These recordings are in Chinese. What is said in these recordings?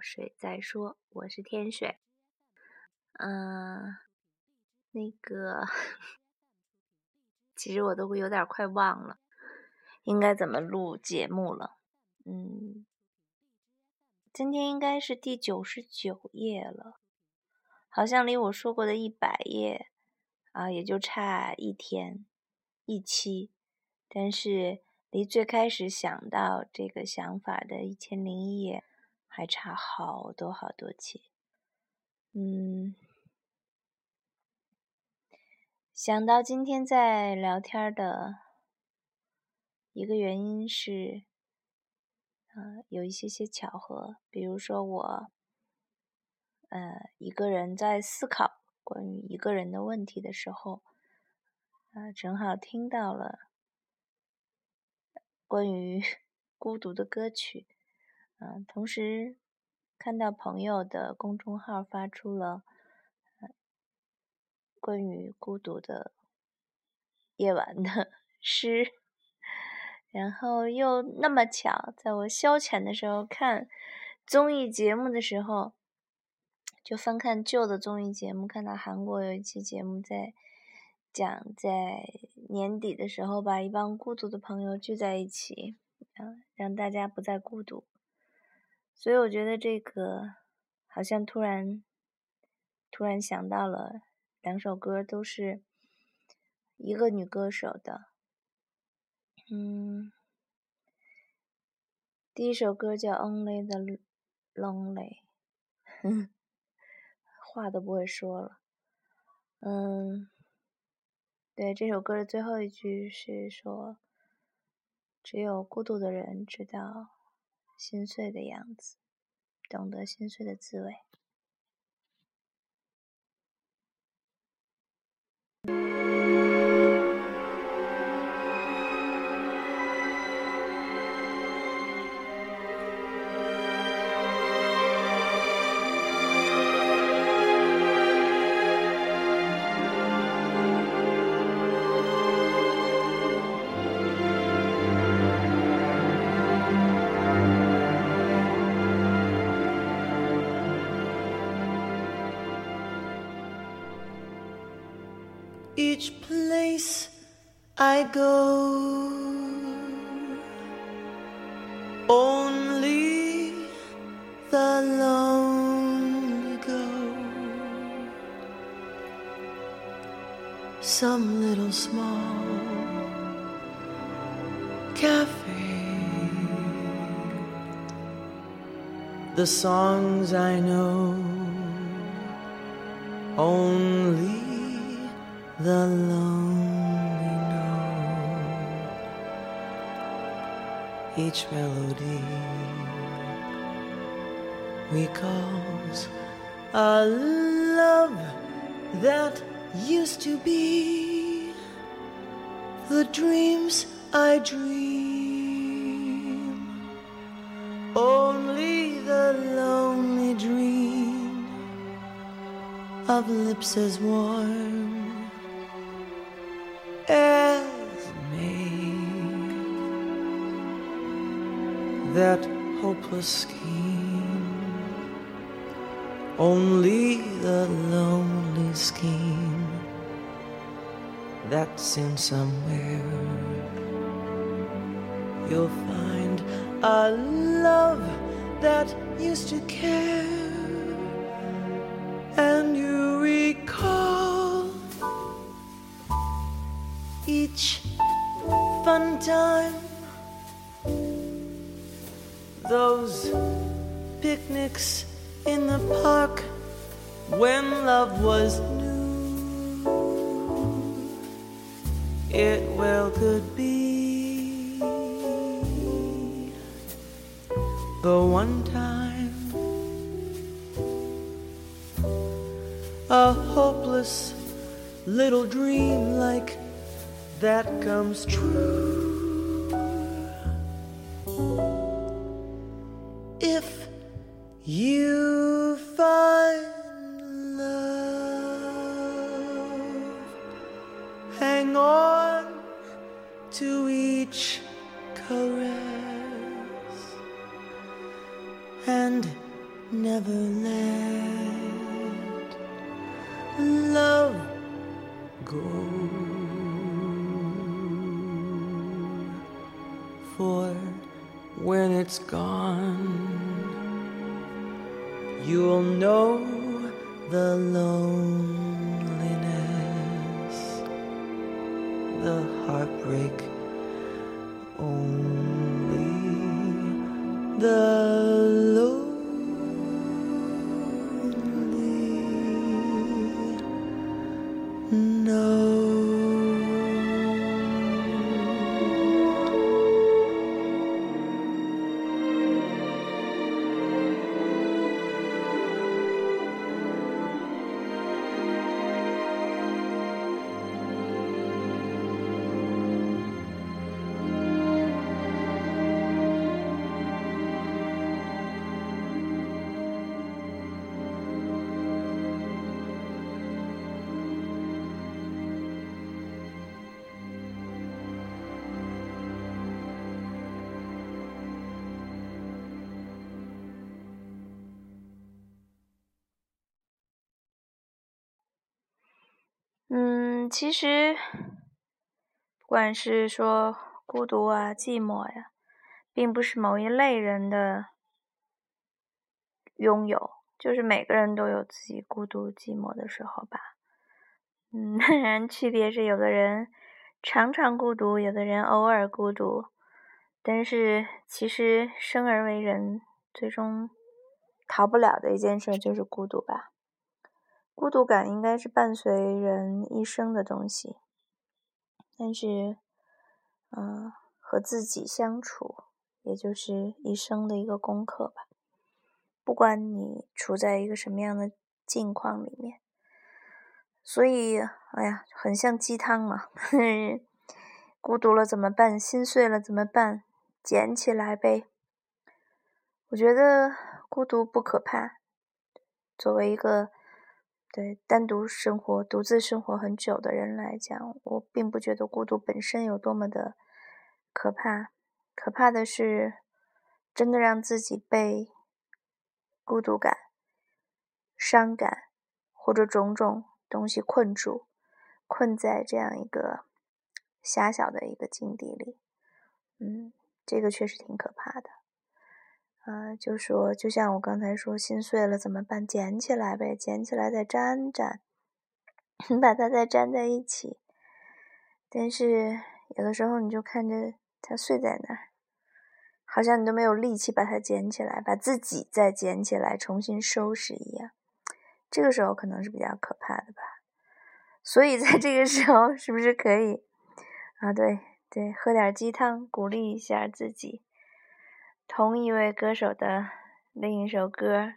水在说，我是天水。嗯，那个，其实我都有点快忘了，应该怎么录节目了。嗯，今天应该是第九十九页了，好像离我说过的一百页啊，也就差一天一期，但是。离最开始想到这个想法的一千零一夜还差好多好多期，嗯，想到今天在聊天的一个原因是，呃，有一些些巧合，比如说我，呃，一个人在思考关于一个人的问题的时候，啊，正好听到了。关于 孤独的歌曲，嗯，同时看到朋友的公众号发出了关于孤独的夜晚的 诗，然后又那么巧，在我消遣的时候看综艺节目的时候，就翻看旧的综艺节目，看到韩国有一期节目在。讲在年底的时候，把一帮孤独的朋友聚在一起，啊，让大家不再孤独。所以我觉得这个好像突然突然想到了两首歌，都是一个女歌手的。嗯，第一首歌叫《Only the Lonely 》，话都不会说了。嗯。对这首歌的最后一句是说：“只有孤独的人知道心碎的样子，懂得心碎的滋味。” Each place I go. Only the lonely go. Some little small cafe. The songs I know only the lonely know each melody recalls a love that used to be the dreams I dream. Only the lonely dream of lips as warm scheme, only the lonely scheme that's in somewhere. You'll find a love that used to care and you recall each fun time. Those picnics in the park when love was new. It well could be the one time a hopeless little dream like that comes true. Gone, you'll know the loneliness, the heartbreak only the 嗯，其实不管是说孤独啊、寂寞呀，并不是某一类人的拥有，就是每个人都有自己孤独、寂寞的时候吧。嗯，当然区别是，有的人常常孤独，有的人偶尔孤独。但是其实生而为人，最终逃不了的一件事就是孤独吧。孤独感应该是伴随人一生的东西，但是，嗯，和自己相处，也就是一生的一个功课吧。不管你处在一个什么样的境况里面，所以，哎呀，很像鸡汤嘛。孤独了怎么办？心碎了怎么办？捡起来呗。我觉得孤独不可怕，作为一个。对单独生活、独自生活很久的人来讲，我并不觉得孤独本身有多么的可怕。可怕的是，真的让自己被孤独感、伤感或者种种东西困住，困在这样一个狭小的一个境地里。嗯，这个确实挺可怕的。啊，就说，就像我刚才说，心碎了怎么办？捡起来呗，捡起来再粘粘，你 把它再粘在一起。但是有的时候，你就看着它碎在那儿，好像你都没有力气把它捡起来，把自己再捡起来，重新收拾一样。这个时候可能是比较可怕的吧。所以在这个时候，是不是可以啊？对对，喝点鸡汤，鼓励一下自己。同一位歌手的另一首歌。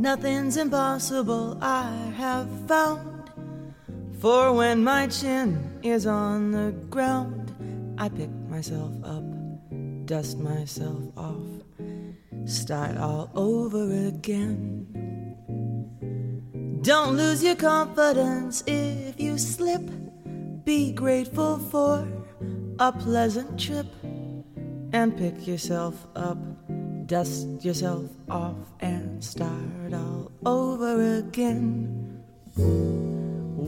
Nothing's impossible, I have found. For when my chin is on the ground, I pick myself up, dust myself off, start all over again. Don't lose your confidence if you slip. Be grateful for a pleasant trip and pick yourself up, dust yourself off, and start all over again.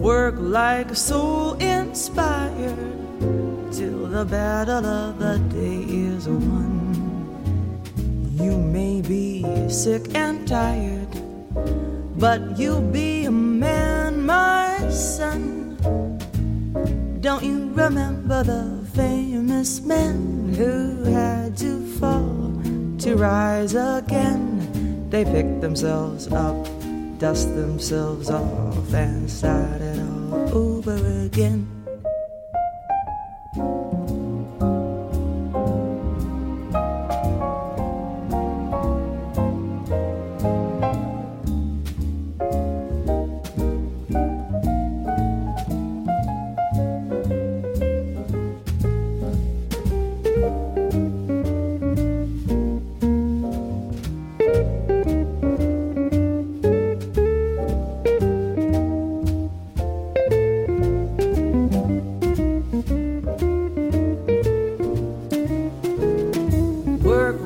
Work like a soul inspired till the battle of the day is won. You may be sick and tired, but you'll be a man, my son. Don't you remember the famous men who had to fall to rise again? They picked themselves up, dust themselves off, and start it all over again.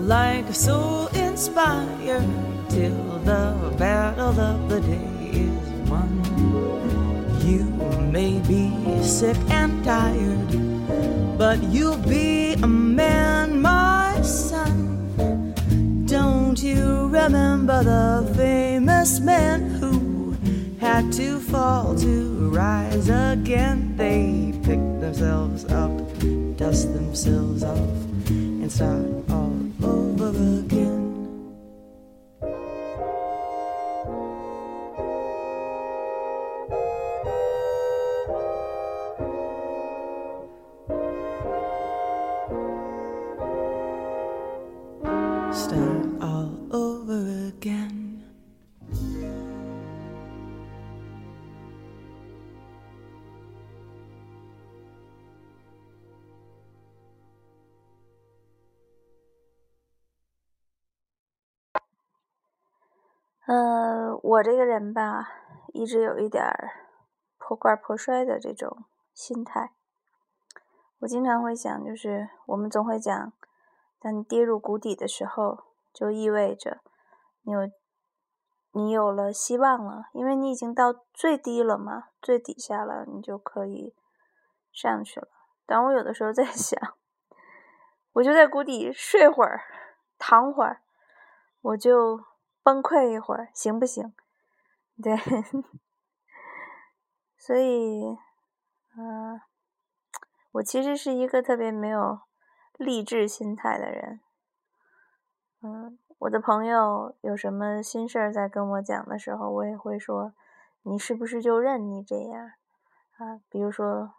Like so inspired till the battle of the day is won. You may be sick and tired, but you'll be a man, my son. Don't you remember the famous men who had to fall to rise again? They picked themselves up, dust themselves off, and start all over lover. 呃，我这个人吧，一直有一点儿破罐破摔的这种心态。我经常会想，就是我们总会讲，当你跌入谷底的时候，就意味着你有你有了希望了，因为你已经到最低了嘛，最底下了，你就可以上去了。但我有的时候在 想，我就在谷底睡会儿，躺会儿，我就崩溃一会儿，行不行？对，所以，嗯、我其实是一个特别没有励志心态的人。嗯，我的朋友有什么心事儿在跟我讲的时候，我也会说：“你是不是就认你这样？”啊，比如说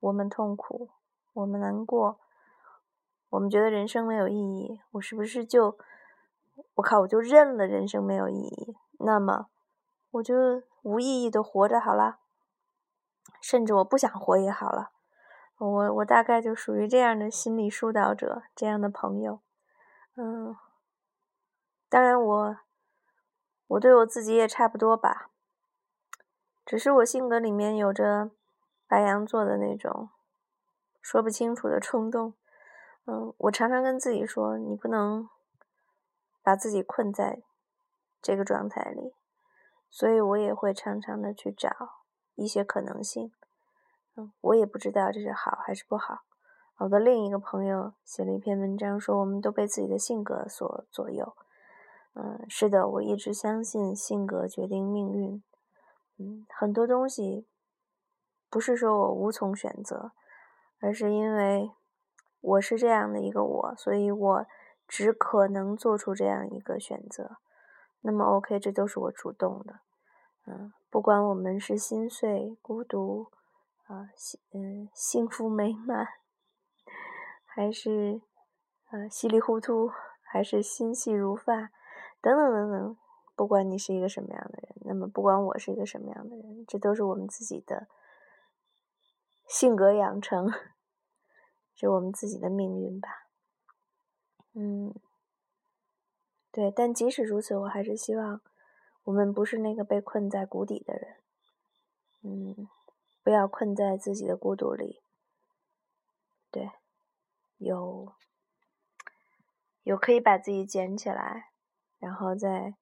我们痛苦，我们难过，我们觉得人生没有意义，我是不是就我靠，我就认了人生没有意义？那么我就无意义的活着好了，甚至我不想活也好了。我我大概就属于这样的心理疏导者，这样的朋友。嗯，当然我我对我自己也差不多吧，只是我性格里面有着白羊座的那种说不清楚的冲动。嗯，我常常跟自己说，你不能把自己困在这个状态里，所以我也会常常的去找一些可能性。嗯，我也不知道这是好还是不好。我的另一个朋友写了一篇文章，说我们都被自己的性格所左右。嗯，是的，我一直相信性格决定命运。嗯，很多东西不是说我无从选择，而是因为我是这样的一个我，所以我只可能做出这样一个选择。那么，OK，这都是我主动的。嗯，不管我们是心碎、孤独。啊，幸嗯，幸福美满，还是呃稀里糊涂，还是心细如发，等等等等。不管你是一个什么样的人，那么不管我是一个什么样的人，这都是我们自己的性格养成，是我们自己的命运吧。嗯，对。但即使如此，我还是希望我们不是那个被困在谷底的人。嗯。不要困在自己的孤独里，对，有有可以把自己捡起来，然后再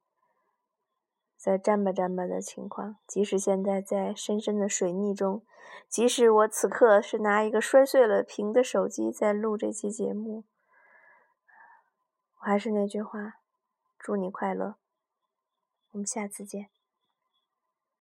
再站吧站吧的情况。即使现在在深深的水逆中，即使我此刻是拿一个摔碎了屏的手机在录这期节目，我还是那句话，祝你快乐，我们下次见。